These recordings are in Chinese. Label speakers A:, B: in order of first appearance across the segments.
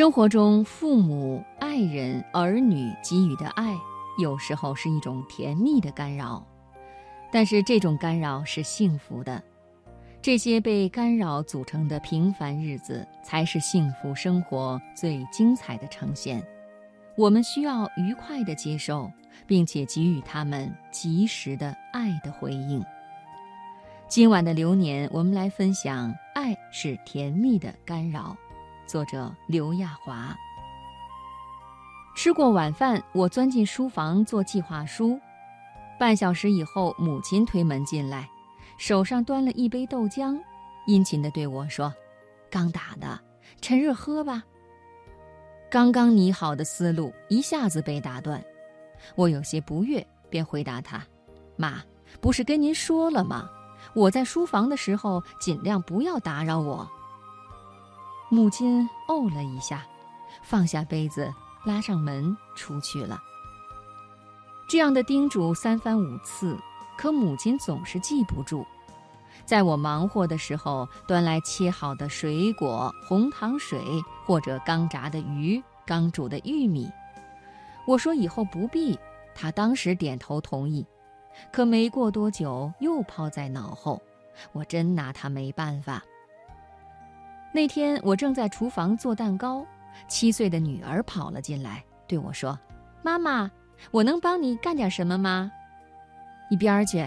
A: 生活中，父母、爱人、儿女给予的爱，有时候是一种甜蜜的干扰，但是这种干扰是幸福的。这些被干扰组成的平凡日子，才是幸福生活最精彩的呈现。我们需要愉快地接受，并且给予他们及时的爱的回应。今晚的流年，我们来分享：爱是甜蜜的干扰。作者刘亚华。吃过晚饭，我钻进书房做计划书。半小时以后，母亲推门进来，手上端了一杯豆浆，殷勤地对我说：“刚打的，趁热喝吧。”刚刚拟好的思路一下子被打断，我有些不悦，便回答他：“妈，不是跟您说了吗？我在书房的时候，尽量不要打扰我。”母亲哦了一下，放下杯子，拉上门出去了。这样的叮嘱三番五次，可母亲总是记不住。在我忙活的时候，端来切好的水果、红糖水，或者刚炸的鱼、刚煮的玉米。我说以后不必，他当时点头同意。可没过多久，又抛在脑后，我真拿他没办法。那天我正在厨房做蛋糕，七岁的女儿跑了进来，对我说：“妈妈，我能帮你干点什么吗？”“一边儿去！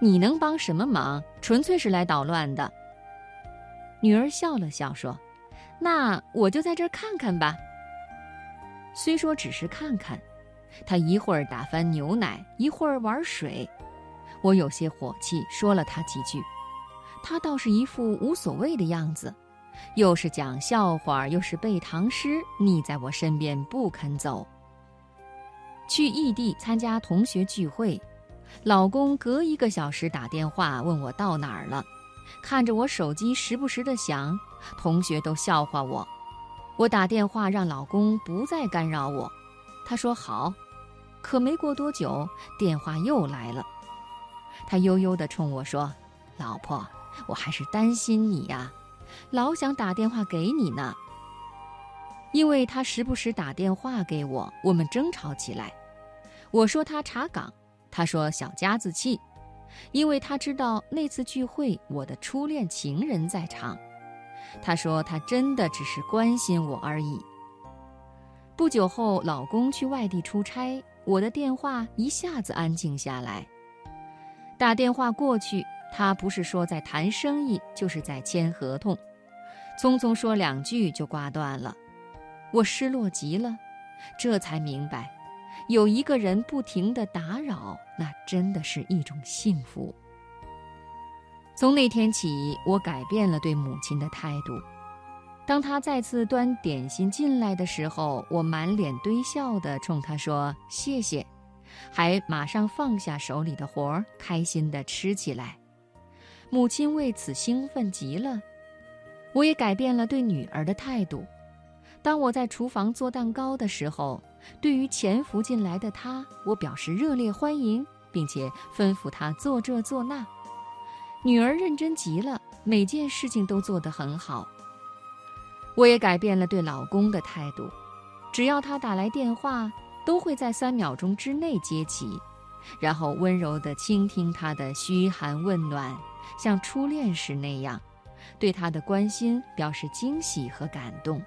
A: 你能帮什么忙？纯粹是来捣乱的。”女儿笑了笑说：“那我就在这儿看看吧。”虽说只是看看，她一会儿打翻牛奶，一会儿玩水，我有些火气，说了她几句，她倒是一副无所谓的样子。又是讲笑话，又是背唐诗，腻在我身边不肯走。去异地参加同学聚会，老公隔一个小时打电话问我到哪儿了，看着我手机时不时的响，同学都笑话我。我打电话让老公不再干扰我，他说好。可没过多久，电话又来了，他悠悠地冲我说：“老婆，我还是担心你呀。”老想打电话给你呢，因为他时不时打电话给我，我们争吵起来。我说他查岗，他说小家子气，因为他知道那次聚会我的初恋情人在场。他说他真的只是关心我而已。不久后，老公去外地出差，我的电话一下子安静下来。打电话过去。他不是说在谈生意，就是在签合同，匆匆说两句就挂断了，我失落极了，这才明白，有一个人不停的打扰，那真的是一种幸福。从那天起，我改变了对母亲的态度。当他再次端点心进来的时候，我满脸堆笑的冲他说谢谢，还马上放下手里的活儿，开心的吃起来。母亲为此兴奋极了，我也改变了对女儿的态度。当我在厨房做蛋糕的时候，对于潜伏进来的她，我表示热烈欢迎，并且吩咐她做这做那。女儿认真极了，每件事情都做得很好。我也改变了对老公的态度，只要他打来电话，都会在三秒钟之内接起，然后温柔地倾听他的嘘寒问暖。像初恋时那样，对他的关心表示惊喜和感动。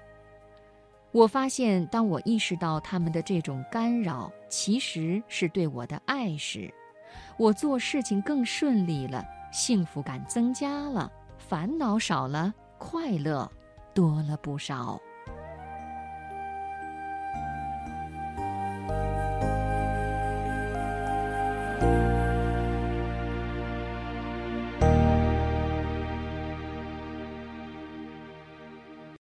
A: 我发现，当我意识到他们的这种干扰其实是对我的爱时，我做事情更顺利了，幸福感增加了，烦恼少了，快乐多了不少。Bye.